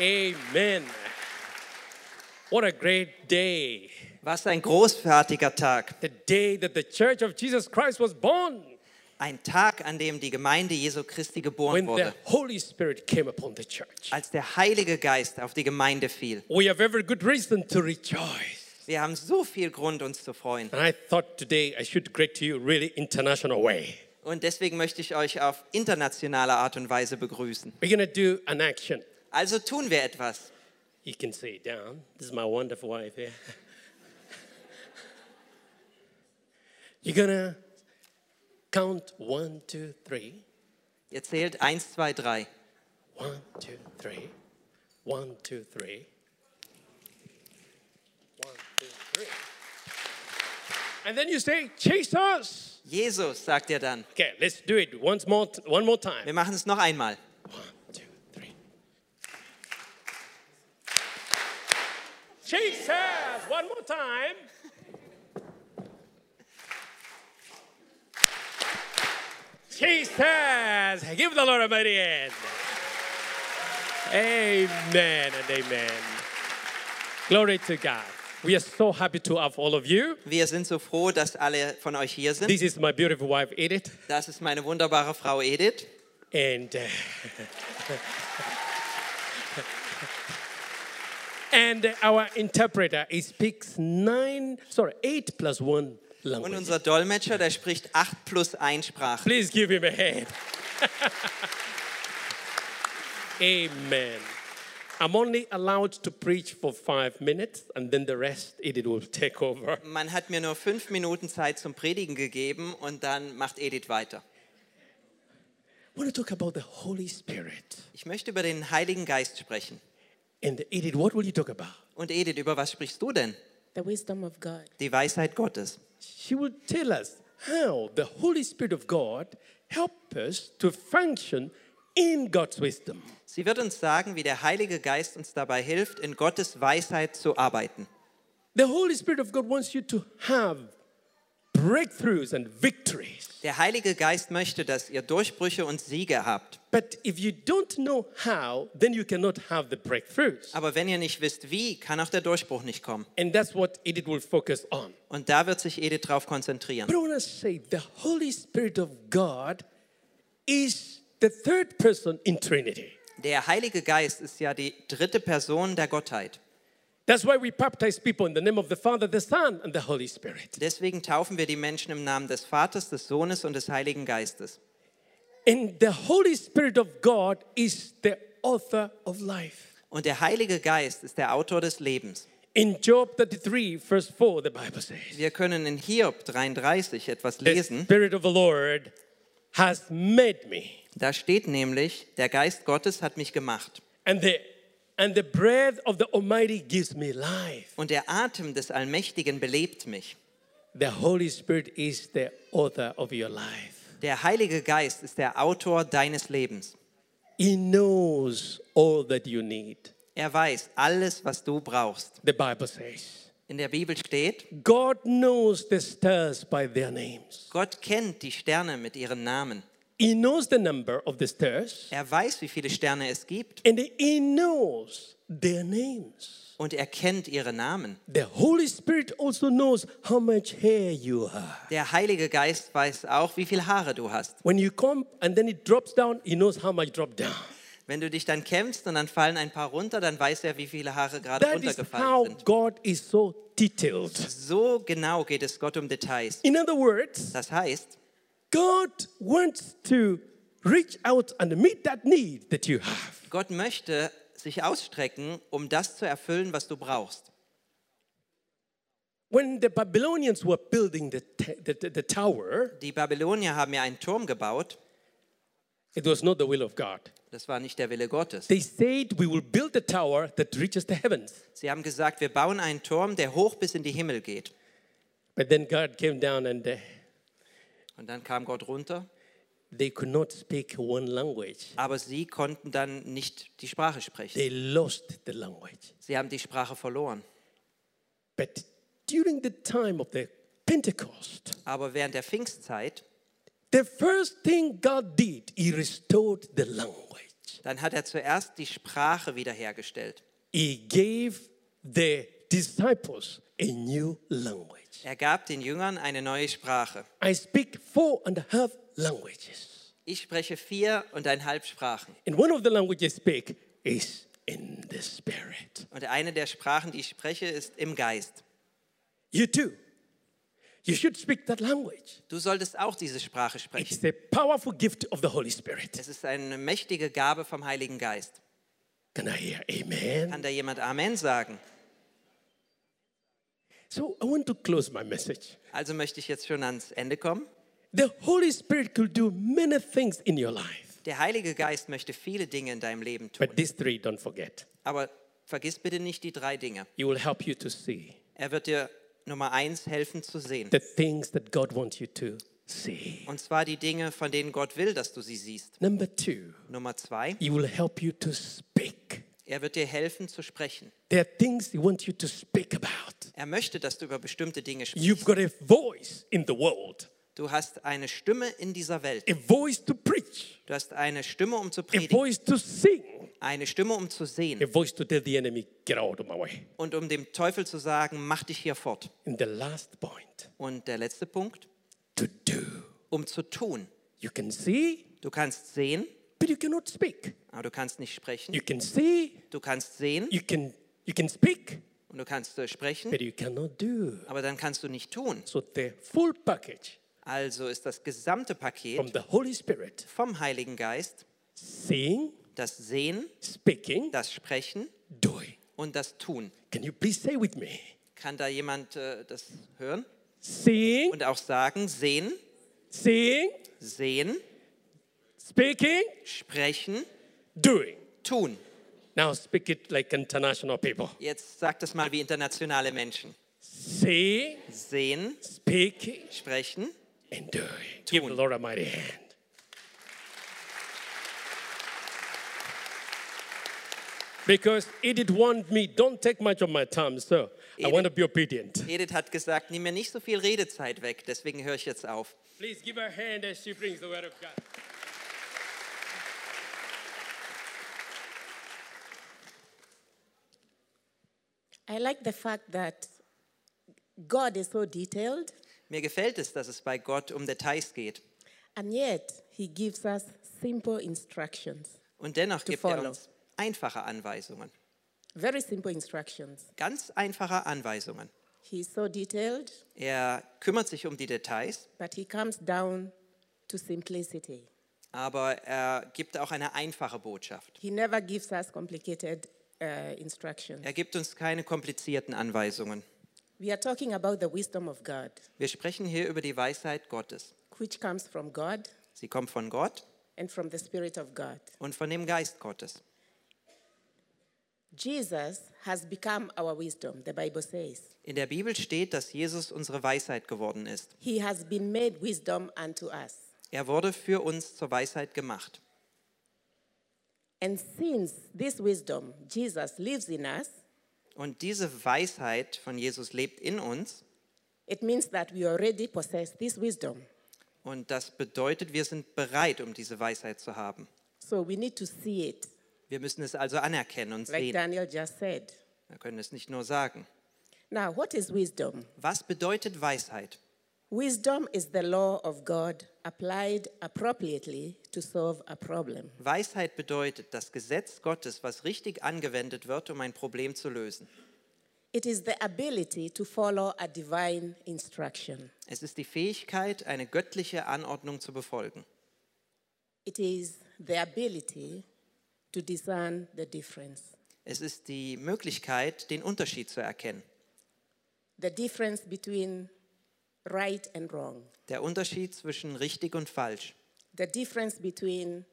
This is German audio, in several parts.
Amen. What a great day. Was ein großartiger Tag. The day that the Church of Jesus Christ was born. Ein Tag, an dem die Gemeinde Jesu Christi geboren When the wurde. Holy Spirit came upon the church. Als der Heilige Geist auf die Gemeinde fiel. We have every good reason to rejoice. Wir haben so viel Grund, uns zu freuen. And I thought today I should greet you really international way. Und deswegen möchte ich euch auf internationale Art und Weise begrüßen. We're to do an action. Also tun wir etwas. You can say it down. This is my wonderful wife here. You're to count one, two, three. Ihr zählt eins, zwei, drei. One, two, three. One, two, three. One, two, three. And then you say, Jesus. Jesus, sagt er dann. Okay, let's do it once more, one more time. Wir machen es noch einmal. Jesus, one more time. Jesus, give the Lord a mighty hand. Amen and amen. Glory to God. We are so happy to have all of you. Wir sind so froh, dass alle von euch hier sind. This is my beautiful wife, Edith. Das ist meine wunderbare Frau Edith. and uh, and our interpreter he speaks nine sorry eight plus one Und language unser Dolmetscher, der spricht 8 plus 1 Sprachen. please give him a hand amen i'm only allowed to preach for five minutes and then the rest it will take over Man hat mir nur fünf Minuten Zeit zum Predigen gegeben und dann macht Edith weiter. i want to talk about the holy spirit Ich möchte über den Heiligen Geist sprechen. And edith what will you talk about Und Edith, über was sprichst du denn? The wisdom of God. Die Weisheit Gottes. she will tell us how the Holy Spirit of God help us to function in God's wisdom. Sie wird uns sagen, wie der Heilige Geist uns dabei hilft, in Gottes Weisheit zu arbeiten. The Holy Spirit of God wants you to have breakthroughs and victories. Der Heilige Geist möchte, dass ihr Durchbrüche und Siege habt. But if you don't know how, then you cannot have the breakthroughs. Aber wenn ihr nicht wisst, wie, kann auch der Durchbruch nicht kommen. And that's what Edith will focus on. Und da wird sich Edith drauf konzentrieren. But I want to say the Holy Spirit of God is the third person in Trinity. Der Heilige Geist ist ja die dritte Person der Gottheit. That's why we baptize people in the name of the Father, the Son, and the Holy Spirit. Deswegen taufen wir die Menschen im Namen des Vaters, des Sohnes und des Heiligen Geistes. And the Holy Spirit of God is the author of life. Und der Heilige Geist ist der Autor des Lebens. In Job 33, verse 4, the Bible says, Wir können in Hiob 33 etwas The lesen. Spirit of the Lord has made me, Da steht nämlich, der Geist Gottes hat mich gemacht. and the, and the breath of the Almighty gives me life. Und der Atem des Allmächtigen belebt mich. The Holy Spirit is the author of your life. Der Heilige Geist ist der Autor deines Lebens. He knows all that you need. Er weiß alles, was du brauchst. The Bible says, In der Bibel steht, God knows the stars by their names. Gott kennt die Sterne mit ihren Namen. He knows the number of the stars, Er weiß, wie viele Sterne es gibt and He knows their names. und er kennt ihre Namen. The Holy Spirit also knows how much hair you have. Der Heilige Geist weiß auch, wie viel Haare du hast. When you come and then it drops down, He knows how much drop down. Wenn du dich dann kämpfst und dann fallen ein paar runter, dann weiß er, wie viele Haare gerade That is runtergefallen how sind. God is so detailed. So genau geht es Gott um Details. In other words, Das heißt, God wants to reach out and meet that need that you have. Gott möchte sich ausstrecken, um das zu erfüllen, was du brauchst. When the Babylonians were building the, the, the, the tower, Die Babylonier haben ja einen Turm gebaut. it was not the will of God. Das war nicht der Wille Gottes. They said, We will build a tower that reaches the heavens. Sie haben gesagt, wir bauen einen Turm, der hoch bis in die Himmel geht. But then God came down and uh, Und dann kam Gott runter, they could not speak one language. aber sie konnten dann nicht die Sprache sprechen. They lost the language. Sie haben die Sprache verloren. But during the time of the Pentecost, Aber während der Pfingstzeit, the first thing God did, He restored the language. Dann hat er zuerst die Sprache wiederhergestellt. He gave the disciples a new language. Er gab den Jüngern eine neue Sprache. I speak four and a half languages. Ich spreche vier und eineinhalb Sprachen. And one of the languages I speak is in the spirit. Und eine der Sprachen, die ich spreche, ist im Geist. You too. You should speak that language. Du solltest auch diese Sprache sprechen. It's a powerful gift of the Holy Spirit. Es ist eine mächtige Gabe vom Heiligen Geist. Can I hear amen? Kann da jemand Amen sagen? So I want to close my message. Also möchte ich jetzt schon ans Ende kommen. The Holy Spirit could do many things in your life, Der Heilige Geist möchte viele Dinge in deinem Leben tun. but these three don't forget. Aber vergiss bitte nicht die drei Dinge. He will help you to see Er wird dir Nummer eins helfen zu sehen. the things that God wants you to see. Und zwar die Dinge, von denen Gott will, dass du sie siehst. Number two, Nummer zwei, He will help you to speak. er wird dir helfen zu sprechen. There are things He wants you to speak about. Er möchte, dass du über bestimmte Dinge You've sprichst. got a voice in the world, Du hast eine Stimme in dieser Welt. a voice to preach, Du hast eine Stimme, um zu a predigen, voice to sing, eine Stimme, um zu a sehen voice to tell the enemy, get out of my way. und um dem Teufel zu sagen, mach dich hier fort. And the last point, Und der letzte Punkt, to do. um zu tun. You can see, Du kannst sehen, but you cannot speak. aber du kannst nicht sprechen. You can see, Du kannst sehen you can you can speak, und du kannst äh, sprechen, but you cannot do. aber dann kannst du nicht tun. So the full package Also ist das gesamte Paket from the Holy Spirit, vom Heiligen Geist seeing, das Sehen, speaking, das Sprechen doing. und das Tun. Can you please say with me? Kann da jemand äh, das hören Seeing, und auch sagen? Sehen, seeing, sehen, speaking, sprechen, doing. tun. Now speak it like international people. Jetzt sag das mal wie internationale Menschen. Seeing, Sehen, speaking, sprechen. and doing. Give the Lord a mighty hand. Because Edith warned me, don't take much of my time, so I want to be obedient. Edith hat gesagt, nimm mir nicht so viel Redezeit weg, deswegen höre ich jetzt auf. Please give her a hand as she brings the word of God. I like the fact that God is so detailed, Mir gefällt es, dass es bei Gott um Details geht. and yet He gives us simple instructions. Und dennoch gibt er uns einfache Anweisungen. Very simple instructions. Ganz einfache Anweisungen. He's so detailed, Er kümmert sich um die Details, but He comes down to simplicity. aber er gibt auch eine einfache Botschaft. He never gives us complicated uh, instructions. Er gibt uns keine komplizierten Anweisungen. We are talking about the wisdom of God, Wir sprechen hier über die Weisheit Gottes. which comes from God Sie kommt von Gott and from the Spirit of God. und von dem Geist Gottes. Jesus has become our wisdom, the Bible says. In der Bibel steht, dass Jesus unsere Weisheit geworden ist. He has been made wisdom unto us. Er wurde für uns zur Weisheit gemacht. And since this wisdom, Jesus lives in us, Und diese Weisheit von Jesus lebt in uns. it means that we already possess this wisdom. Und das bedeutet, wir sind bereit, um diese Weisheit zu haben. So we need to see it, Wir müssen es also anerkennen und like sehen. Daniel just said. Wir können es nicht nur sagen. Now, what is wisdom? Was bedeutet Weisheit? Wisdom is the law of God applied appropriately to solve a problem. Weisheit bedeutet das Gesetz Gottes, was richtig angewendet wird, um ein Problem zu lösen. It is the ability to follow a divine instruction. Es ist die Fähigkeit, eine göttliche Anordnung zu befolgen. It is the ability to discern the difference. Es ist die Möglichkeit, den Unterschied zu erkennen. The difference between right and wrong. Der Unterschied zwischen richtig und falsch. The difference between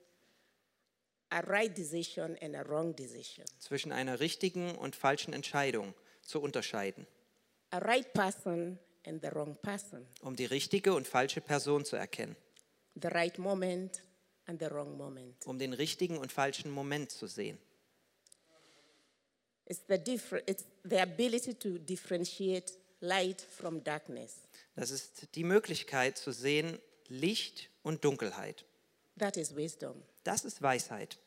a right decision and a wrong decision. Zwischen einer richtigen und falschen Entscheidung zu unterscheiden. A right person and the wrong person. Um die richtige und falsche Person zu erkennen. The right moment and the wrong moment. Um den richtigen und falschen Moment zu sehen. It's the, it's the ability to differentiate light from darkness. Das ist die Möglichkeit zu sehen Licht und Dunkelheit. That is wisdom. Das ist Weisheit.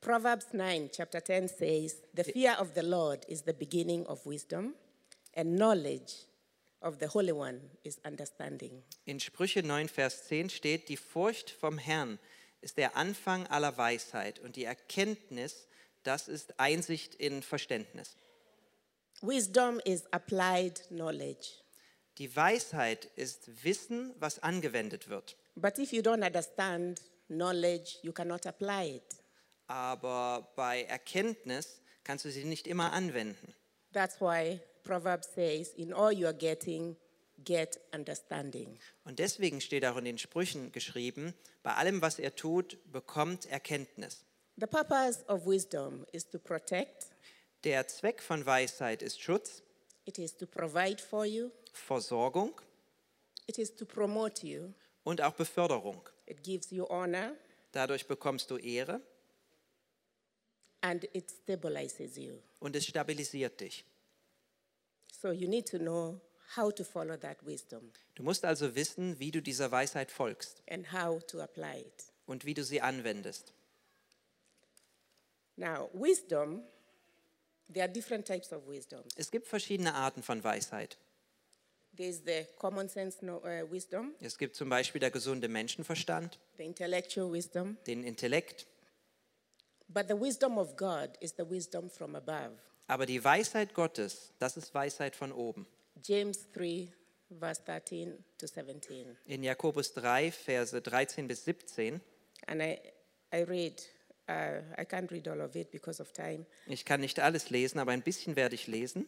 Proverbs 9, chapter 10 says, The fear of the Lord is the beginning of wisdom, and knowledge of the Holy One is understanding. In Sprüche 9, Vers 10 steht, die Furcht vom Herrn ist der Anfang aller Weisheit und die Erkenntnis, das ist Einsicht in Verständnis. Wisdom is applied knowledge. Die Weisheit ist Wissen, was angewendet wird. But if you don't understand knowledge, you cannot apply it. Aber bei Erkenntnis kannst du sie nicht immer anwenden. That's why Proverbs says, In all you are getting, get understanding. Und deswegen steht auch in den Sprüchen geschrieben, bei allem, was er tut, bekommt Erkenntnis. The purpose of wisdom is to protect, Der Zweck von Weisheit ist Schutz, it is to provide for you, Versorgung it is to promote you, und auch Beförderung. it gives you honor, Dadurch bekommst du Ehre and it stabilizes you. und es stabilisiert dich. So you need to know how to follow that wisdom Du musst also wissen, wie du dieser Weisheit folgst and how to apply it. und wie du sie anwendest. Now, wisdom, there are different types of wisdom. Es gibt verschiedene Arten von Weisheit. There's the common sense uh, wisdom, Es gibt zum Beispiel der gesunde Menschenverstand, the intellectual wisdom, den Intellekt, but the wisdom of God is the wisdom from above. aber die Weisheit Gottes, das ist Weisheit von oben. James 3, verse 13 to 17. In Jakobus 3, Verse 13 bis 17, And I, I read, uh, I can't read all of it because of time, ich kann nicht alles lesen, aber ein bisschen werde ich lesen.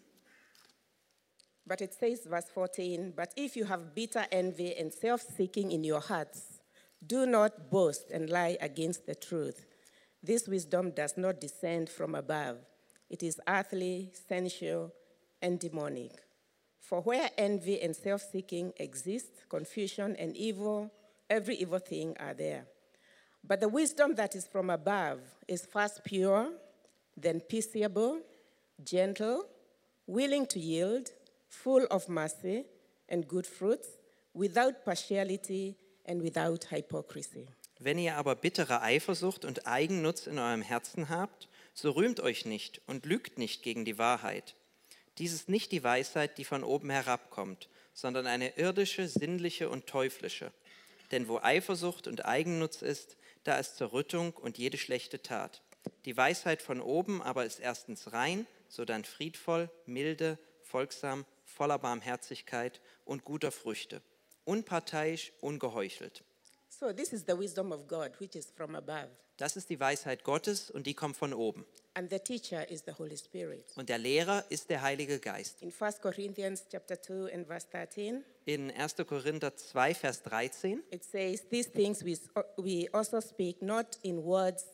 But it says, verse 14, But if you have bitter envy and self seeking in your hearts, do not boast and lie against the truth. This wisdom does not descend from above, it is earthly, sensual, and demonic. For where envy and self seeking exist, confusion and evil, every evil thing are there. But the wisdom that is from above is first pure, then peaceable, gentle, willing to yield, full of mercy and good fruits, without partiality and without hypocrisy. Wenn ihr aber bittere Eifersucht und Eigennutz in eurem Herzen habt, so rühmt euch nicht und lügt nicht gegen die Wahrheit. Dies ist nicht die Weisheit, die von oben herabkommt, sondern eine irdische, sinnliche und teuflische. Denn wo Eifersucht und Eigennutz ist, da ist Zerrüttung und jede schlechte Tat. Die Weisheit von oben aber ist erstens rein, sodann friedvoll, milde, folgsam, voller Barmherzigkeit und guter Früchte, unparteiisch, ungeheuchelt. So, this is the wisdom of God, which is from above. Das ist die Weisheit Gottes und die kommt von oben. And the teacher is the Holy Spirit. Und der Lehrer ist der Heilige Geist. In 1 Corinthians chapter 2 and verse 13, In 1. Korinther 2, Vers 13 it says, These things we, we also speak not in words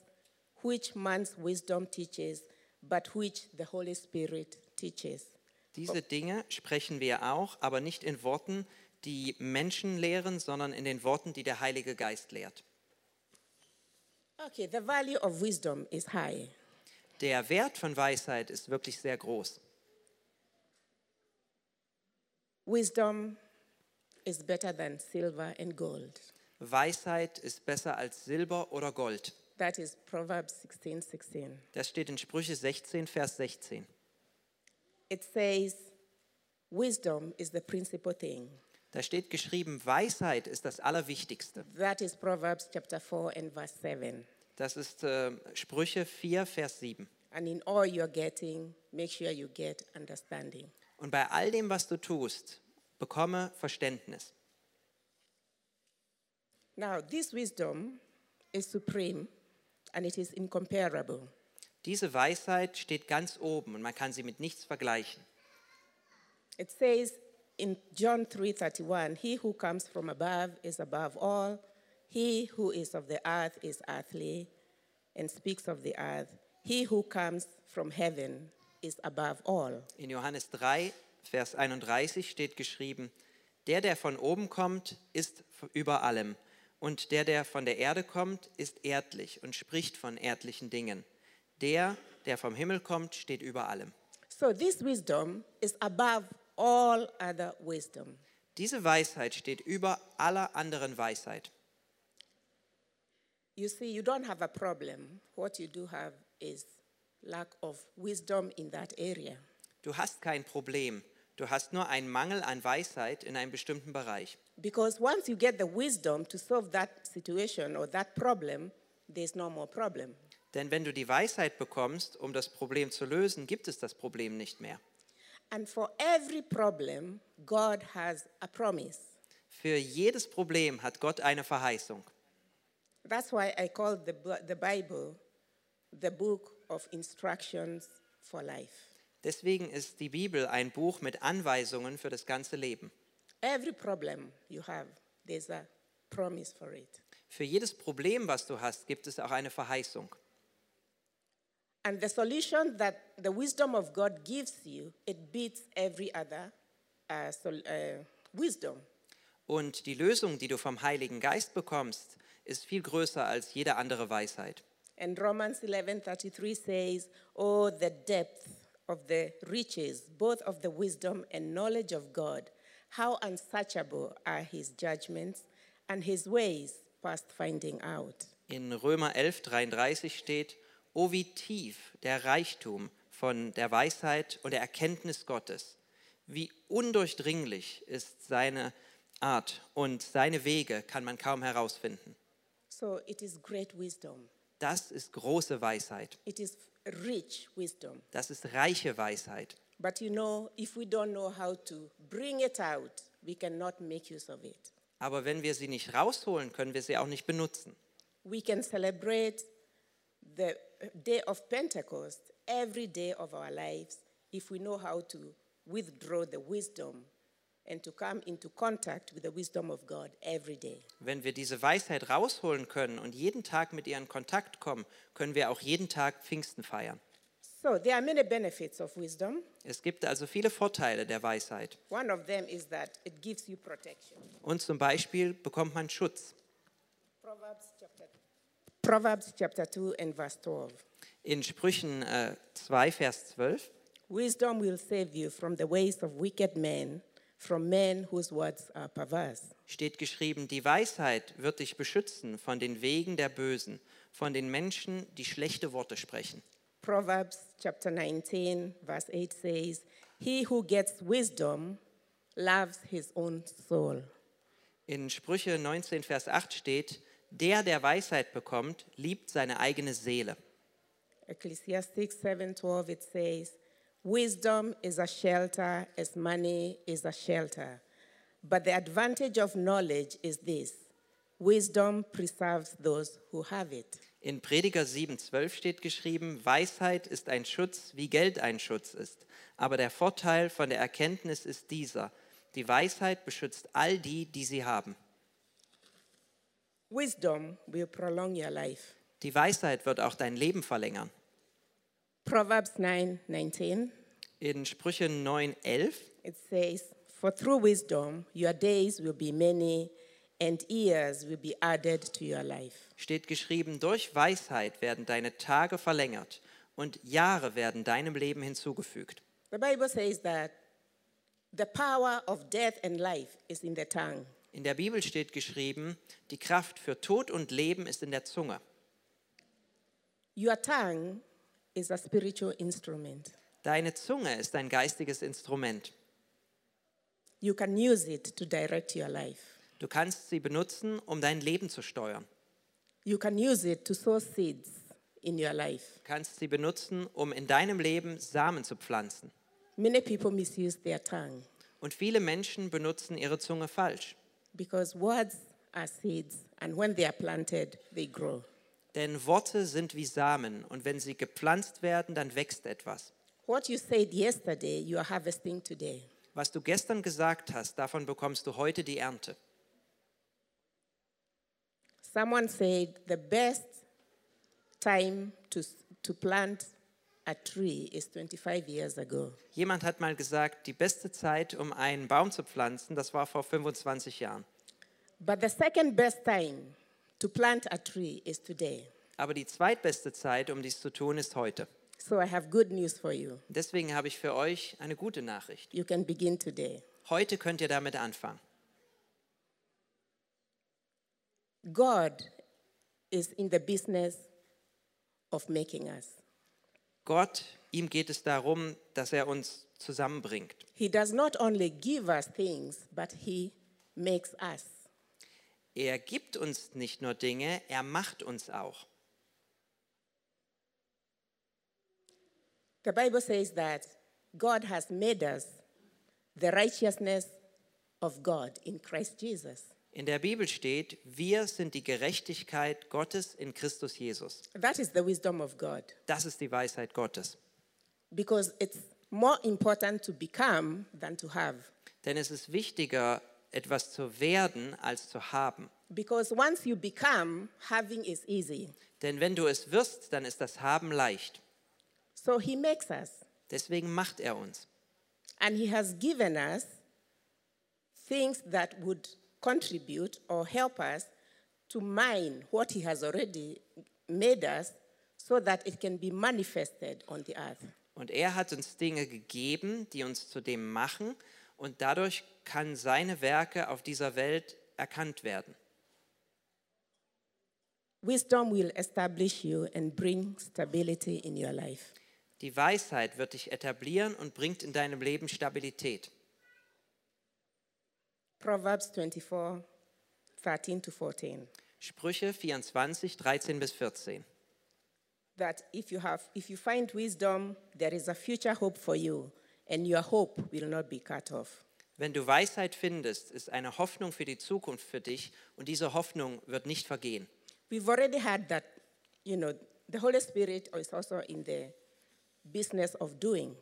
which man's wisdom teaches, but which the Holy Spirit teaches. Diese Dinge sprechen wir auch, aber nicht in Worten, die Menschen lehren, sondern in den Worten, die der Heilige Geist lehrt. Okay, the value of wisdom is high. Der Wert von Weisheit ist wirklich sehr groß. Wisdom is better than silver and gold. Weisheit ist besser als Silber oder Gold. That is Proverbs 16 16. Das steht in Sprüche 16, Vers 16. It says, Wisdom is the principal thing. Da steht geschrieben, Weisheit ist das Allerwichtigste. That is Proverbs chapter 4 and verse 7. Das ist äh, Sprüche 4, Vers 7. And in all you're getting, make sure you get understanding. Und bei all dem, was du tust, bekomme Verständnis. Now, this wisdom is supreme and it is incomparable. Diese Weisheit steht ganz oben und man kann sie mit nichts vergleichen. It says in John 3:31, he who comes from above is above all. He who is of the earth is earthly and speaks of the earth. He who comes from heaven is above all. In Johannes 3, Vers 31 steht geschrieben, der, der von oben kommt, ist über allem. Und der, der von der Erde kommt, ist erdlich und spricht von erdlichen Dingen. Der, der vom Himmel kommt, steht über allem. So this wisdom is above all other wisdom. Diese Weisheit steht über aller anderen Weisheit. You see, you don't have a problem. What you do have is lack of wisdom in that area. Du hast kein Problem. Du hast nur einen Mangel an Weisheit in einem bestimmten Bereich. Because once you get the wisdom to solve that situation or that problem, there's no more problem. Denn wenn du die Weisheit bekommst, um das Problem zu lösen, gibt es das Problem nicht mehr. And for every problem, God has a promise. Für jedes Problem hat Gott eine Verheißung. That's why I call the, the Bible the book of instructions for life. Deswegen ist die Bibel ein Buch mit Anweisungen für das ganze Leben. Every problem you have, there's a promise for it. Für jedes Problem, was du hast, gibt es auch eine Verheißung. And the solution that the wisdom of God gives you, it beats every other uh, sol- uh, wisdom. Und die Lösung, die du vom Heiligen Geist bekommst, ist viel größer als jede andere Weisheit. And Romans 11:33 says, "Oh, the depth of the riches, both of the wisdom and knowledge of God! How unsearchable are His judgments, and His ways past finding out." In Römer 11:33 steht: O wie tief der Reichtum von der Weisheit und der Erkenntnis Gottes. Wie undurchdringlich ist seine Art und seine Wege kann man kaum herausfinden. So it is great wisdom. Das ist große Weisheit. It is rich wisdom. Das ist reiche Weisheit. But you know, if we don't know how to bring it out, we cannot make use of it. Aber wenn wir sie nicht rausholen, können wir sie auch nicht benutzen. We can celebrate the day of Pentecost every day of our lives if we know how to withdraw the wisdom and to come into contact with the wisdom of God every day. Wenn wir diese Weisheit rausholen können und jeden Tag mit ihr in Kontakt kommen, können wir auch jeden Tag Pfingsten feiern. So there are many benefits of wisdom. Es gibt also viele Vorteile der Weisheit. One of them is that it gives you protection. Und zum Beispiel bekommt man Schutz. Proverbs chapter, Proverbs chapter 2 and verse 12. In Sprüchen äh, 2, Vers 12 Wisdom will save you from the ways of wicked men, from men whose words are perverse. steht geschrieben, die Weisheit wird dich beschützen von den Wegen der Bösen, von den Menschen, die schlechte Worte sprechen. Proverbs chapter 19, verse 8 says, He who gets wisdom loves his own soul. In Sprüche 19, Vers 8 steht, der, der Weisheit bekommt, liebt seine eigene Seele. Ecclesiastes 7:12 it says, "Wisdom is a shelter as money is a shelter. But the advantage of knowledge is this: wisdom preserves those who have it." In Prediger 7, 12 steht geschrieben, Weisheit ist ein Schutz, wie Geld ein Schutz ist. Aber der Vorteil von der Erkenntnis ist dieser, die Weisheit beschützt all die, die sie haben. Wisdom will prolong your life. Die Weisheit wird auch dein Leben verlängern. Proverbs 9:19 In Sprüche 9, 11 it says, "For through wisdom your days will be many and years will be added to your life." steht geschrieben, durch Weisheit werden deine Tage verlängert und Jahre werden deinem Leben hinzugefügt. The Bible says that the power of death and life is in the tongue. In der Bibel steht geschrieben, die Kraft für Tod und Leben ist in der Zunge. Your tongue is a spiritual instrument. Deine Zunge ist ein geistiges Instrument. You can use it to direct your life. Du kannst sie benutzen, um dein Leben zu steuern. You can use it to sow seeds in your life. Du kannst sie benutzen, um in deinem Leben Samen zu pflanzen. Many people misuse their tongue Und viele Menschen benutzen ihre Zunge falsch. Because words are seeds, and when they are planted, they grow. Denn Worte sind wie Samen und wenn sie gepflanzt werden, dann wächst etwas. What you said yesterday, you are harvesting today. Was du gestern gesagt hast, davon bekommst du heute die Ernte. Someone said the best time to, to plant a tree is 25 years ago. Jemand hat mal gesagt, die beste Zeit, um einen Baum zu pflanzen, das war vor 25 Jahren. But the second best time to plant a tree is today. Aber die zweitbeste Zeit, um dies zu tun, ist heute. So I have good news for you. Deswegen habe ich für euch eine gute Nachricht. You can begin today. Heute könnt ihr damit anfangen. God is in the business of making us. Gott, ihm geht es darum, dass er uns zusammenbringt. He does not only give us things, but He makes us. Er gibt uns nicht nur Dinge, er macht uns auch. The Bible says that God has made us the righteousness of God in Christ Jesus. In der Bibel steht, wir sind die Gerechtigkeit Gottes in Christus Jesus. That is the wisdom of God Das ist die Weisheit Gottes. because it's more important to become than to have. Denn es ist wichtiger, etwas zu werden, als zu haben. Because once you become, having is easy. Denn wenn du es wirst, dann ist das Haben leicht. So He makes us, Deswegen macht er uns. and He has given us things that would contribute or help us to mine what He has already made us so that it can be manifested on the earth. Und er hat uns Dinge gegeben, die uns zu dem machen. Und dadurch kann seine Werke auf dieser Welt erkannt werden. Wisdom will establish you and bring stability in your life. Die Weisheit wird dich etablieren und bringt in deinem Leben Stabilität. Proverbs 24, 13 to 14. Sprüche 24, 13 bis 14. That if you have, if you find wisdom, there is a future hope for you, and your hope will not be cut off. Wenn du Weisheit findest, ist eine Hoffnung für die Zukunft für dich und diese Hoffnung wird nicht vergehen. We've already had that, you know, the Holy Spirit is also in the business of doing,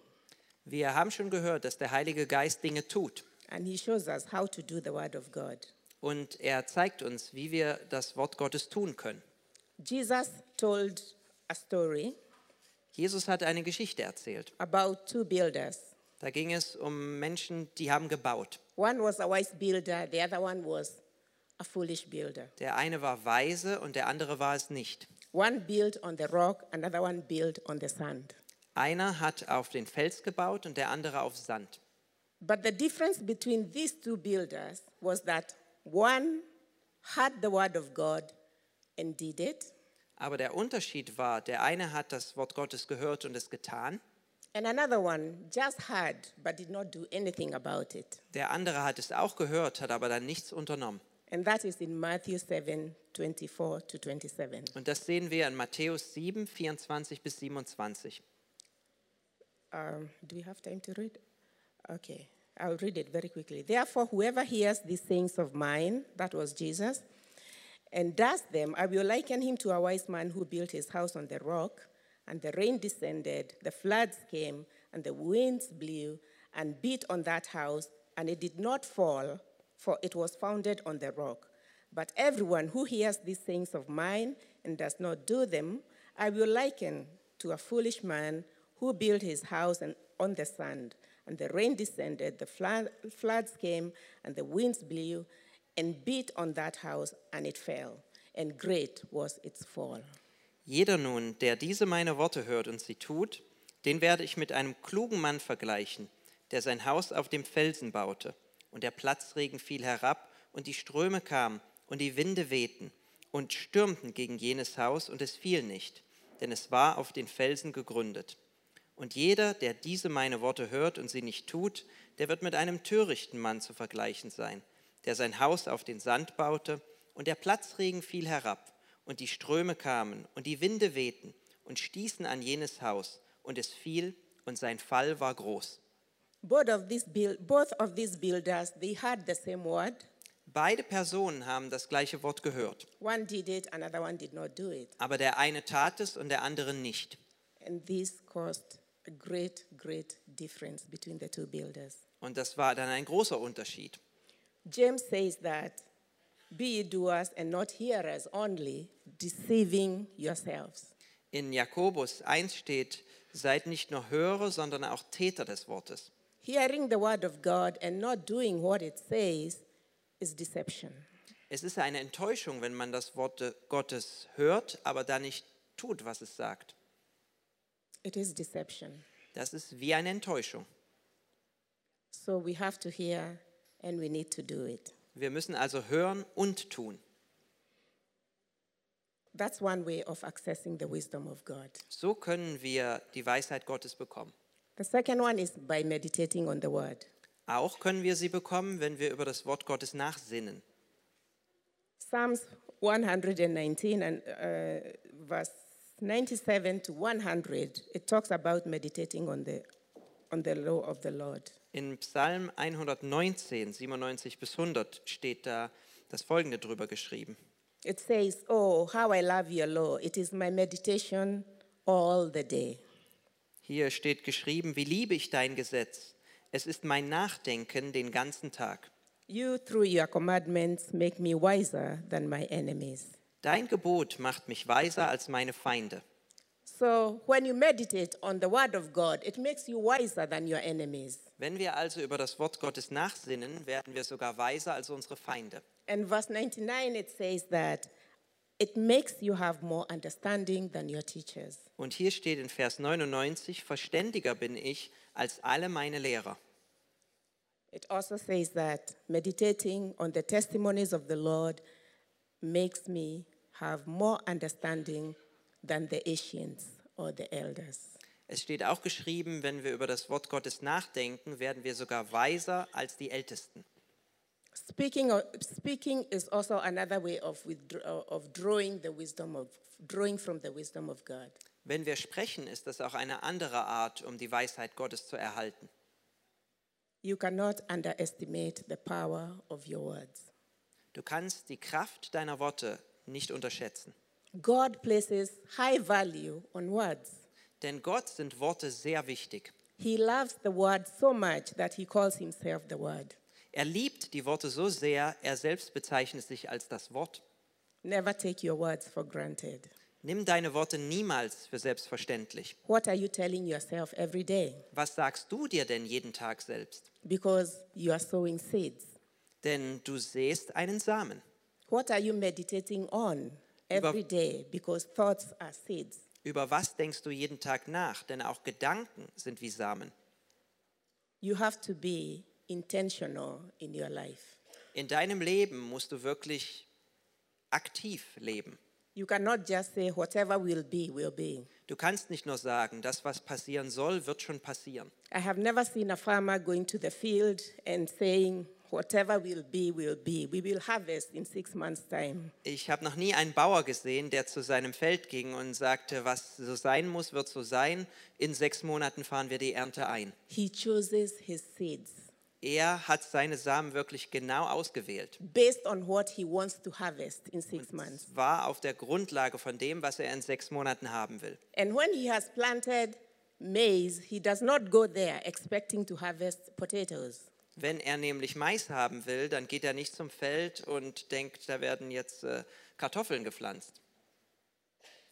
Wir haben schon gehört, dass der Heilige Geist Dinge tut and He shows us how to do the Word of God. und er zeigt uns, wie wir das Wort Gottes tun können. Jesus told a story Jesus hat eine Geschichte erzählt. about two builders. Da ging es um Menschen, die haben gebaut. One was a wise builder, the other one was a foolish builder. Der eine war weise und der andere war es nicht. One built on the rock, another one built on the sand. Einer hat auf den Fels gebaut und der andere auf Sand. But the difference between these two builders was that one had the word of God and did it, Aber der Unterschied war, der eine hat das Wort Gottes gehört und es getan, and another one just heard but did not do anything about it. der andere hat es auch gehört, hat aber dann nichts unternommen. And that is in Matthew 7 24 to 27. Und das sehen wir in Matthäus 7, 24 bis 27. Um, do we have time to read? Okay, I'll read it very quickly. Therefore, whoever hears these things of mine, that was Jesus, and does them, I will liken him to a wise man who built his house on the rock, and the rain descended, the floods came, and the winds blew and beat on that house, and it did not fall, for it was founded on the rock. But everyone who hears these things of mine and does not do them, I will liken to a foolish man who built his house on the sand. And the rain descended, the flood, floods came, and the winds blew and beat on that house, and it fell. And great was its fall. Jeder nun, der diese meine Worte hört und sie tut, den werde ich mit einem klugen Mann vergleichen, der sein Haus auf dem Felsen baute. Und der Platzregen fiel herab, und die Ströme kamen, und die Winde wehten, und stürmten gegen jenes Haus, und es fiel nicht, denn es war auf den Felsen gegründet. Und jeder, der diese meine Worte hört und sie nicht tut, der wird mit einem törichten Mann zu vergleichen sein, der sein Haus auf den Sand baute, und der Platzregen fiel herab, und die Ströme kamen, und die Winde wehten und stießen an jenes Haus, und es fiel, und sein Fall war groß. Both of these, build, both of these builders, they had the same word. Beide Personen haben das gleiche Wort gehört, One did it, another one did not do it. aber der eine tat es und der andere nicht. And this caused great, great difference between the two builders. Und das war dann ein großer Unterschied. James says that be doers and not hearers only, deceiving yourselves. In Jakobus 1 steht, seid nicht nur Hörer, sondern auch Täter des Wortes. Hearing the word of God and not doing what it says is deception. Es ist eine Enttäuschung, wenn man das Wort Gottes hört, aber dann nicht tut, was es sagt. It is deception. Das ist wie eine Enttäuschung. So we have to hear and we need to do it. Wir müssen also hören und tun. That's one way of accessing the wisdom of God. So können wir die Weisheit Gottes bekommen. The second one is by meditating on the word. Auch können wir sie bekommen, wenn wir über das Wort Gottes nachsinnen. Psalms 119 and uh, verse 97 to 100, it talks about meditating on the, on the law of the Lord. In Psalm 119, 97 bis 100 steht da das folgende drüber geschrieben. It says, Oh, how I love your law. It is my meditation all the day. Hier steht geschrieben, wie liebe ich dein Gesetz. Es ist mein Nachdenken den ganzen Tag. You, through your commandments, make me wiser than my enemies. Dein Gebot macht mich weiser als meine Feinde. So, when you meditate on the word of God, it makes you wiser than your enemies. Wenn wir also über das Wort Gottes nachsinnen, werden wir sogar weiser als unsere Feinde. And verse 99, it says that it makes you have more understanding than your teachers. Und hier steht in Vers 99, verständiger bin ich als alle meine Lehrer. It also says that meditating on the testimonies of the Lord makes me have more understanding than the ancients or the elders. Es steht auch geschrieben, wenn wir über das Wort Gottes nachdenken, werden wir sogar weiser als die Ältesten. Speaking, of, speaking is also another way of, of drawing the wisdom of drawing from the wisdom of God. Wenn wir sprechen, ist das auch eine andere Art, um die Weisheit Gottes zu erhalten. You cannot underestimate the power of your words. Du kannst die Kraft deiner Worte nicht unterschätzen. God places high value on words. Denn Gott sind Worte sehr wichtig. He loves the word so much that he calls himself the word. Er liebt die Worte so sehr, er selbst bezeichnet sich als das Wort. Never take your words for granted. Nimm deine Worte niemals für selbstverständlich. What are you telling yourself every day? Was sagst du dir denn jeden Tag selbst? Because you are sowing seeds. Denn du säst einen Samen. What are you meditating on every day? Because thoughts are seeds. Über was denkst du jeden Tag nach? Denn auch Gedanken sind wie Samen. You have to be intentional in your life. In deinem Leben musst du wirklich aktiv leben. You cannot just say, whatever will be, will be. Du kannst nicht nur sagen, das, was passieren soll, wird schon passieren. I have never seen a farmer going to the field and saying, whatever will be, will be. We will harvest in six months' time. Ich habe noch nie einen Bauer gesehen, der zu seinem Feld ging und sagte, was so sein muss, wird so sein. In sechs Monaten fahren wir die Ernte ein. He chooses his seeds Er hat seine Samen wirklich genau ausgewählt. based on what he wants to harvest in six months. Es war auf der Grundlage von dem, was er in sechs Monaten haben will. And when he has planted maize, he does not go there expecting to harvest potatoes. Wenn er nämlich Mais haben will, dann geht er nicht zum Feld und denkt, da werden jetzt äh, Kartoffeln gepflanzt.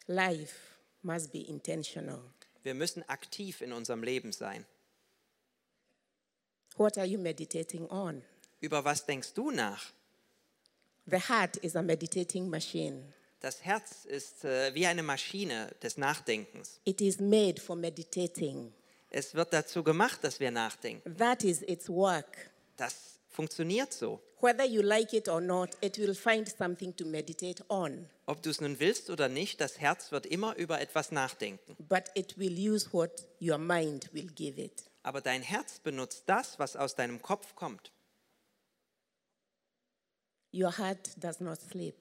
Life must be intentional. Wir müssen aktiv in unserem Leben sein. What are you meditating on? Über was denkst du nach? The heart is a meditating machine. Das Herz ist äh, wie eine Maschine des Nachdenkens. It is made for meditating. Es wird dazu gemacht, dass wir nachdenken. That is its work. Das funktioniert so. Whether you like it or not, it will find something to meditate on. Ob du es nun willst oder nicht, das Herz wird immer über etwas nachdenken. But it will use what your mind will give it. Aber dein Herz benutzt das, was aus deinem Kopf kommt. Your heart does not sleep.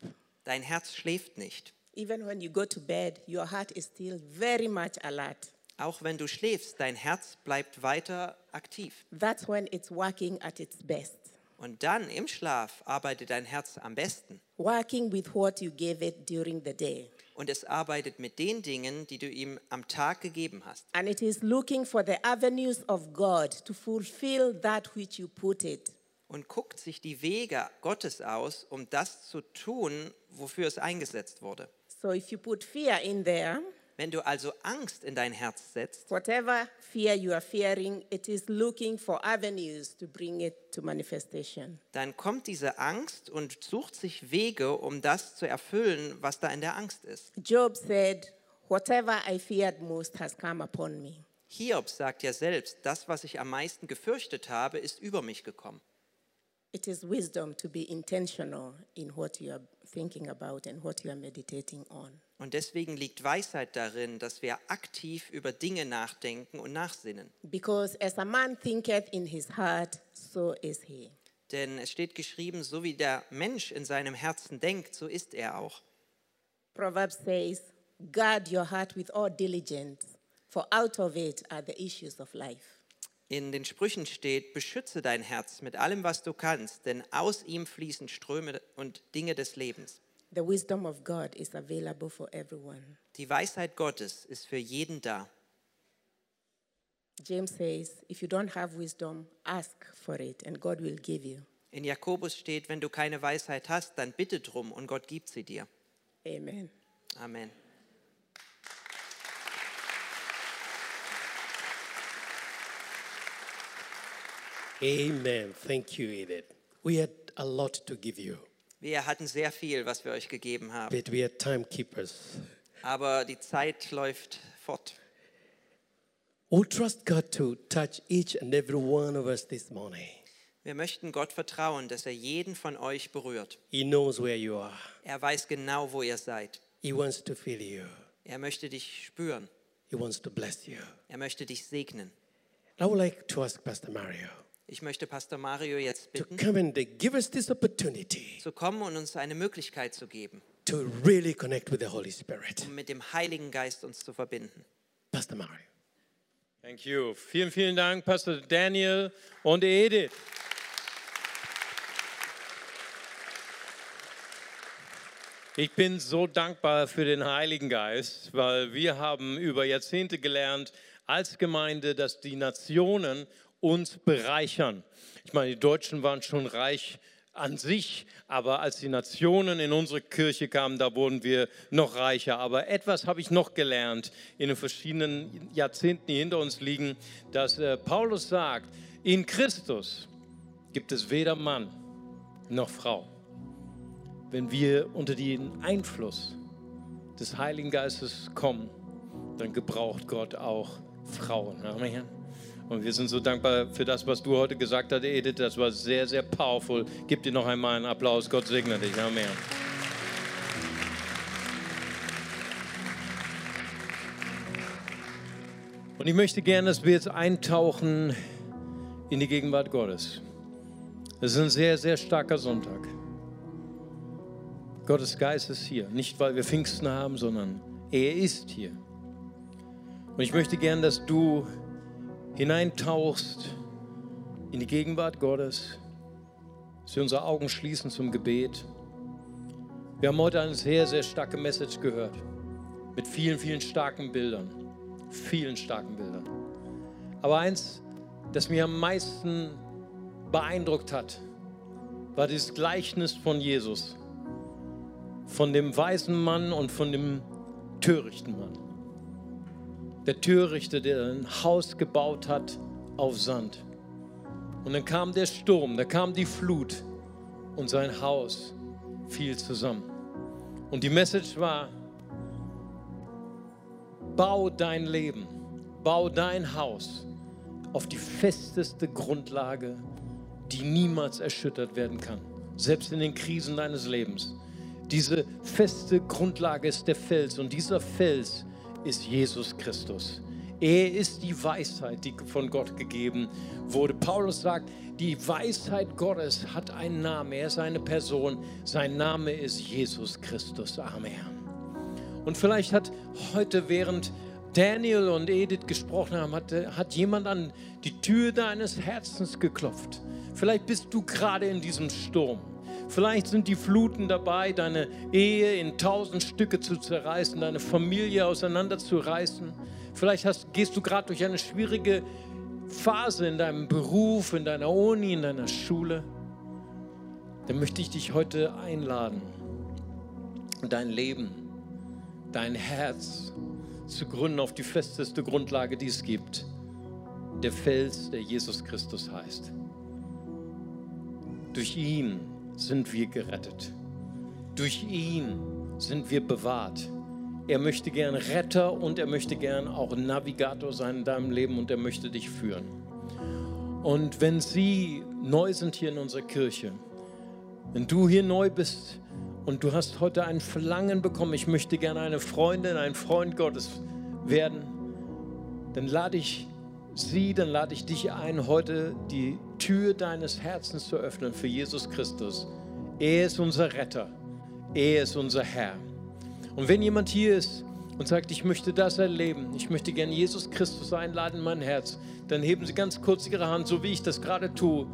Dein Herz schläft nicht. Even when you go to bed, your heart is still very much alert. Auch wenn du schläfst, dein Herz bleibt weiter aktiv. That's when it's working at its best. Und dann im Schlaf arbeitet dein Herz am besten. Working with what you gave it during the day. Und es arbeitet mit den Dingen, die du ihm am Tag gegeben hast. And it is looking for the avenues of God to fulfill that which you put it. Und guckt sich die Wege Gottes aus, um das zu tun, wofür es eingesetzt wurde. So if you put fear in there, Wenn du also Angst in dein Herz setzt, whatever fear you are fearing, it is looking for avenues to bring it to manifestation. dann kommt diese Angst und sucht sich Wege, um das zu erfüllen, was da in der Angst ist. Job said, Whatever I feared most has come upon me. Hiob sagt ja selbst, das, was ich am meisten gefürchtet habe, ist über mich gekommen. It is wisdom to be intentional in what you are thinking about and what you are meditating on. Und deswegen liegt Weisheit darin, dass wir aktiv über Dinge nachdenken und nachsinnen. Because as a man thinketh in his heart, so is he. Denn es steht geschrieben, so wie der Mensch in seinem Herzen denkt, so ist er auch. Proverbs says, Guard your heart with all diligence, for out of it are the issues of life. In den Sprüchen steht, beschütze dein Herz mit allem, was du kannst, denn aus ihm fließen Ströme und Dinge des Lebens. The wisdom of God is available for everyone. Die Weisheit Gottes ist für jeden da. James says, If you don't have wisdom, ask for it, and God will give you. In Jakobus steht, wenn du keine Weisheit hast, dann bitte drum und Gott gibt sie dir. Amen. Amen. Amen. Thank you, Edith. We had a lot to give you, Wir hatten sehr viel, was wir euch gegeben haben, but we are timekeepers. aber die Zeit läuft fort. We'll trust God to touch each and every one of us this morning. Wir möchten Gott vertrauen, dass er jeden von euch berührt. He knows where you are. Er weiß genau, wo ihr seid. He wants to feel you. Er möchte dich spüren. He wants to bless you. Er möchte dich segnen. I would like to ask Pastor Mario Ich möchte Pastor Mario jetzt to bitten, come and give us this opportunity zu kommen und uns eine Möglichkeit zu geben, to really connect with the Holy Spirit. um mit dem Heiligen Geist uns zu verbinden. Pastor Mario. Thank you. Vielen, vielen Dank, Pastor Daniel und Edith. Ich bin so dankbar für den Heiligen Geist, weil wir haben über Jahrzehnte gelernt als Gemeinde, dass die Nationen uns bereichern. Ich meine, die Deutschen waren schon reich an sich, aber als die Nationen in unsere Kirche kamen, da wurden wir noch reicher. Aber etwas habe ich noch gelernt in den verschiedenen Jahrzehnten, die hinter uns liegen, dass äh, Paulus sagt, in Christus gibt es weder Mann noch Frau. Wenn wir unter den Einfluss des Heiligen Geistes kommen, dann gebraucht Gott auch Frauen. Amen. Und wir sind so dankbar für das, was du heute gesagt hast, Edith. Das war sehr, sehr powerful. Gib dir noch einmal einen Applaus. Gott segne dich. Amen. Und ich möchte gerne, dass wir jetzt eintauchen in die Gegenwart Gottes. Es ist ein sehr, sehr starker Sonntag. Gottes Geist ist hier. Nicht, weil wir Pfingsten haben, sondern er ist hier. Und ich möchte gern, dass du hineintauchst in die Gegenwart Gottes, dass wir unsere Augen schließen zum Gebet. Wir haben heute eine sehr, sehr starke Message gehört. Mit vielen, vielen starken Bildern. Vielen starken Bildern. Aber eins, das mir am meisten beeindruckt hat, war dieses Gleichnis von Jesus. Von dem weisen Mann und von dem törichten Mann. Der Törichte, der ein Haus gebaut hat auf Sand. Und dann kam der Sturm, da kam die Flut und sein Haus fiel zusammen. Und die Message war, bau dein Leben, bau dein Haus auf die festeste Grundlage, die niemals erschüttert werden kann, selbst in den Krisen deines Lebens. Diese feste Grundlage ist der Fels und dieser Fels ist Jesus Christus. Er ist die Weisheit, die von Gott gegeben wurde. Paulus sagt, die Weisheit Gottes hat einen Namen. Er ist eine Person. Sein Name ist Jesus Christus. Amen. Und vielleicht hat heute, während Daniel und Edith gesprochen haben, hat, hat jemand an die Tür deines Herzens geklopft. Vielleicht bist du gerade in diesem Sturm. Vielleicht sind die Fluten dabei, deine Ehe in tausend Stücke zu zerreißen, deine Familie auseinanderzureißen. Vielleicht hast, gehst du gerade durch eine schwierige Phase in deinem Beruf, in deiner Uni, in deiner Schule. Dann möchte ich dich heute einladen, dein Leben, dein Herz zu gründen auf die festeste Grundlage, die es gibt. Der Fels, der Jesus Christus heißt. Durch ihn sind wir gerettet. Durch ihn sind wir bewahrt. Er möchte gern Retter und er möchte gern auch Navigator sein in deinem Leben und er möchte dich führen. Und wenn Sie neu sind hier in unserer Kirche, wenn du hier neu bist und du hast heute ein Verlangen bekommen, ich möchte gerne eine Freundin, ein Freund Gottes werden, dann lade ich sie, dann lade ich dich ein, heute die Tür deines Herzens zu öffnen für Jesus Christus. Er ist unser Retter. Er ist unser Herr. Und wenn jemand hier ist und sagt, ich möchte das erleben, ich möchte gerne Jesus Christus einladen in mein Herz, dann heben Sie ganz kurz Ihre Hand, so wie ich das gerade tue,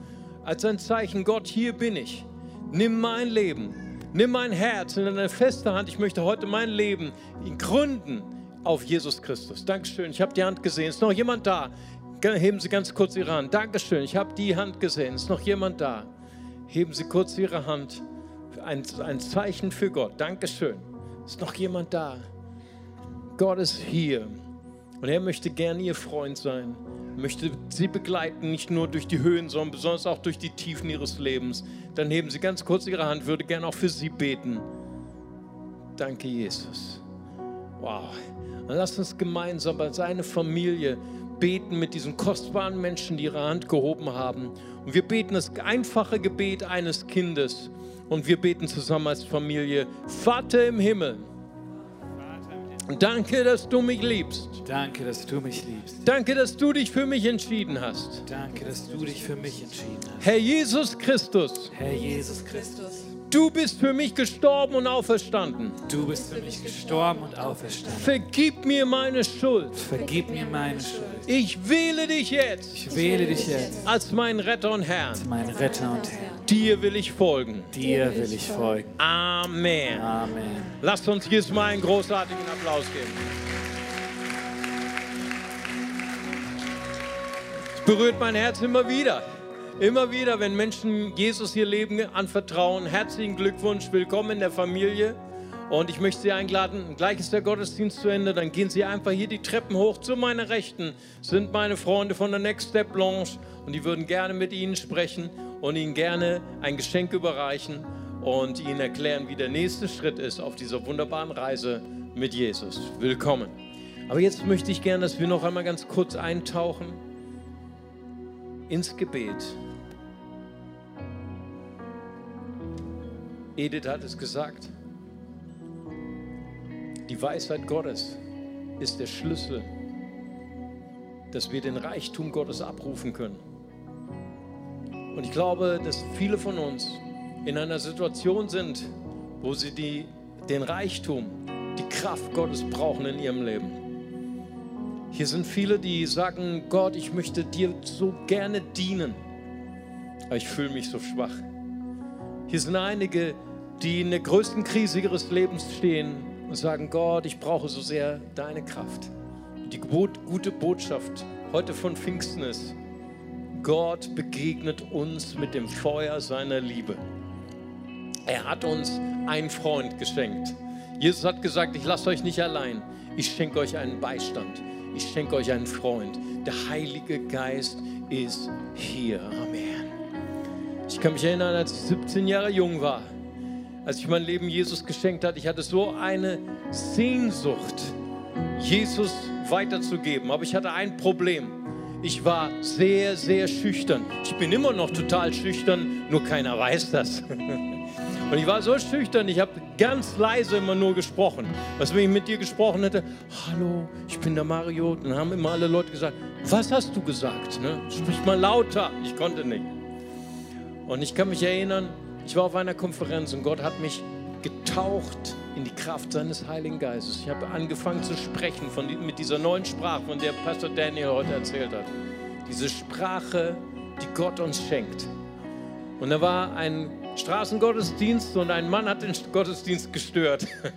als ein Zeichen, Gott, hier bin ich. Nimm mein Leben, nimm mein Herz in eine feste Hand. Ich möchte heute mein Leben gründen auf Jesus Christus. Dankeschön, ich habe die Hand gesehen. Ist noch jemand da? Heben Sie ganz kurz Ihre Hand. Dankeschön, ich habe die Hand gesehen. Ist noch jemand da? Heben Sie kurz Ihre Hand. Ein, ein Zeichen für Gott. Dankeschön. Ist noch jemand da? Gott ist hier und er möchte gern Ihr Freund sein. Möchte Sie begleiten, nicht nur durch die Höhen, sondern besonders auch durch die Tiefen Ihres Lebens. Dann heben Sie ganz kurz Ihre Hand, würde gern auch für Sie beten. Danke, Jesus. Wow. Und lasst uns gemeinsam als eine Familie beten mit diesen kostbaren Menschen, die ihre Hand gehoben haben. Und wir beten das einfache Gebet eines Kindes. Und wir beten zusammen als Familie, Vater im Himmel. Danke, dass du mich liebst. Danke, dass du mich liebst. Danke, dass du dich für mich entschieden hast. Danke, dass du dich für mich entschieden hast. Herr Jesus Christus, Herr Jesus Christus, du bist für mich gestorben und auferstanden. du bist für mich gestorben und auferstanden. Vergib mir meine Schuld. Vergib mir meine Schuld. Ich wähle dich jetzt Ich wähle dich jetzt als meinen Retter und Herrn. als mein Retter und Herr. Dir will ich folgen. Dir will ich folgen. Amen. Amen. Lasst uns jetzt mal einen großartigen Applaus geben. Es berührt mein Herz immer wieder. Immer wieder, wenn Menschen Jesus ihr Leben anvertrauen. Herzlichen Glückwunsch, willkommen in der Familie. Und ich möchte Sie einladen, gleich ist der Gottesdienst zu Ende, dann gehen Sie einfach hier die Treppen hoch zu meiner Rechten. Sind meine Freunde von der Next Step Lounge und die würden gerne mit Ihnen sprechen und Ihnen gerne ein Geschenk überreichen und Ihnen erklären, wie der nächste Schritt ist auf dieser wunderbaren Reise mit Jesus. Willkommen. Aber jetzt möchte ich gerne, dass wir noch einmal ganz kurz eintauchen ins Gebet. Edith hat es gesagt. Die Weisheit Gottes ist der Schlüssel, dass wir den Reichtum Gottes abrufen können. Und ich glaube, dass viele von uns in einer Situation sind, wo sie die, den Reichtum, die Kraft Gottes brauchen in ihrem Leben. Hier sind viele, die sagen, Gott, ich möchte dir so gerne dienen, aber ich fühle mich so schwach. Hier sind einige, die in der größten Krise ihres Lebens stehen und sagen, Gott, ich brauche so sehr deine Kraft. Die gute Botschaft heute von Pfingsten ist, Gott begegnet uns mit dem Feuer seiner Liebe. Er hat uns einen Freund geschenkt. Jesus hat gesagt, ich lasse euch nicht allein. Ich schenke euch einen Beistand. Ich schenke euch einen Freund. Der Heilige Geist ist hier. Amen. Ich kann mich erinnern, als ich 17 Jahre jung war, als ich mein Leben Jesus geschenkt hatte, ich hatte so eine Sehnsucht, Jesus weiterzugeben. Aber ich hatte ein Problem. Ich war sehr, sehr schüchtern. Ich bin immer noch total schüchtern, nur keiner weiß das. Und ich war so schüchtern, ich habe ganz leise immer nur gesprochen. Was, wenn ich mit dir gesprochen hätte, hallo, ich bin der Mario, dann haben immer alle Leute gesagt, was hast du gesagt? Ne? Sprich mal lauter. Ich konnte nicht. Und ich kann mich erinnern, ich war auf einer Konferenz und Gott hat mich getaucht in die Kraft seines Heiligen Geistes. Ich habe angefangen zu sprechen von, mit dieser neuen Sprache, von der Pastor Daniel heute erzählt hat. Diese Sprache, die Gott uns schenkt. Und da war ein Straßengottesdienst und ein Mann hat den Gottesdienst gestört.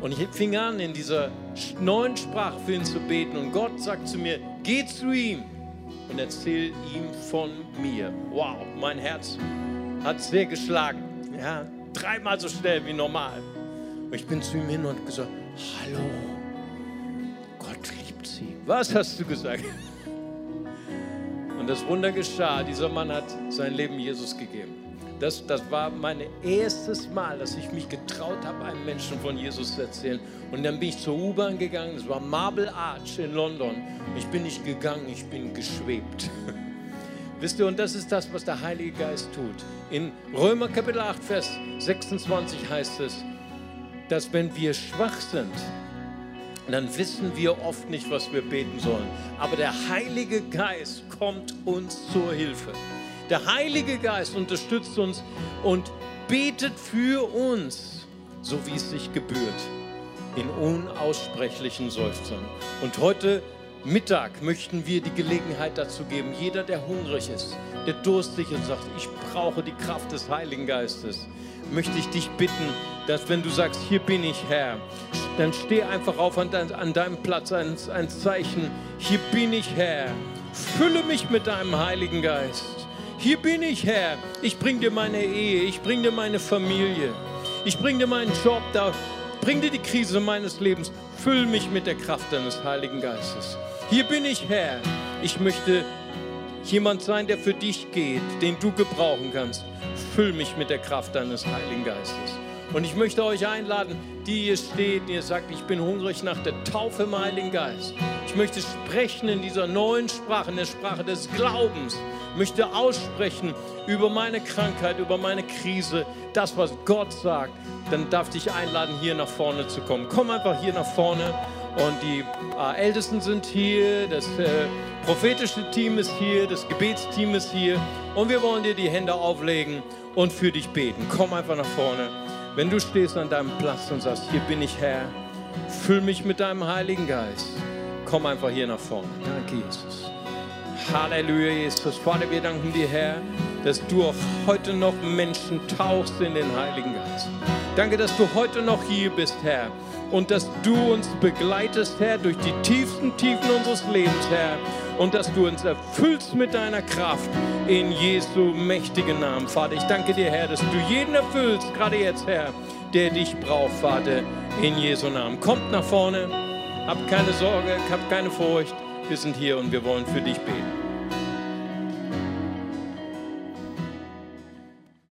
Und ich fing an, in dieser neuen Sprache für ihn zu beten. Und Gott sagt zu mir, geh zu ihm und erzähl ihm von mir. Wow, mein Herz hat sehr geschlagen. Ja, dreimal so schnell wie normal. Und ich bin zu ihm hin und gesagt, hallo, Gott liebt sie. Was hast du gesagt? Und das Wunder geschah. Dieser Mann hat sein Leben Jesus gegeben. Das, das war mein erstes Mal, dass ich mich getraut habe, einem Menschen von Jesus zu erzählen. Und dann bin ich zur U-Bahn gegangen. Das war Marble Arch in London. Ich bin nicht gegangen, ich bin geschwebt. Wisst ihr, und das ist das, was der Heilige Geist tut. In Römer Kapitel 8, Vers 26 heißt es, dass wenn wir schwach sind, dann wissen wir oft nicht, was wir beten sollen. Aber der Heilige Geist kommt uns zur Hilfe. Der Heilige Geist unterstützt uns und betet für uns, so wie es sich gebührt, in unaussprechlichen Seufzern. Und heute Mittag möchten wir die Gelegenheit dazu geben, jeder, der hungrig ist, der durstig und sagt, ich brauche die Kraft des Heiligen Geistes, möchte ich dich bitten, dass wenn du sagst, hier bin ich Herr, dann steh einfach auf an, dein, an deinem Platz, ein, ein Zeichen, hier bin ich Herr, fülle mich mit deinem Heiligen Geist. Hier bin ich Herr, ich bring dir meine Ehe, ich bring dir meine Familie, ich bring dir meinen Job, da bring dir die Krise meines Lebens, füll mich mit der Kraft deines Heiligen Geistes. Hier bin ich Herr, ich möchte jemand sein, der für dich geht, den du gebrauchen kannst. Füll mich mit der Kraft deines Heiligen Geistes. Und ich möchte euch einladen, die hier steht, ihr sagt, ich bin hungrig nach der Taufe im Heiligen Geist. Ich möchte sprechen in dieser neuen Sprache, in der Sprache des Glaubens. Ich möchte aussprechen über meine Krankheit, über meine Krise, das, was Gott sagt. Dann darf ich einladen, hier nach vorne zu kommen. Komm einfach hier nach vorne. Und die äh, Ältesten sind hier, das äh, prophetische Team ist hier, das Gebetsteam ist hier. Und wir wollen dir die Hände auflegen und für dich beten. Komm einfach nach vorne. Wenn du stehst an deinem Platz und sagst, hier bin ich Herr, füll mich mit deinem Heiligen Geist. Komm einfach hier nach vorne. Danke, Jesus. Halleluja, Jesus. Vater, wir danken dir, Herr, dass du auch heute noch Menschen tauchst in den Heiligen Geist. Danke, dass du heute noch hier bist, Herr. Und dass du uns begleitest, Herr, durch die tiefsten Tiefen unseres Lebens, Herr. Und dass du uns erfüllst mit deiner Kraft in Jesu mächtigen Namen. Vater, ich danke dir, Herr, dass du jeden erfüllst, gerade jetzt, Herr, der dich braucht, Vater, in Jesu Namen. Kommt nach vorne, habt keine Sorge, habt keine Furcht. Wir sind hier und wir wollen für dich beten.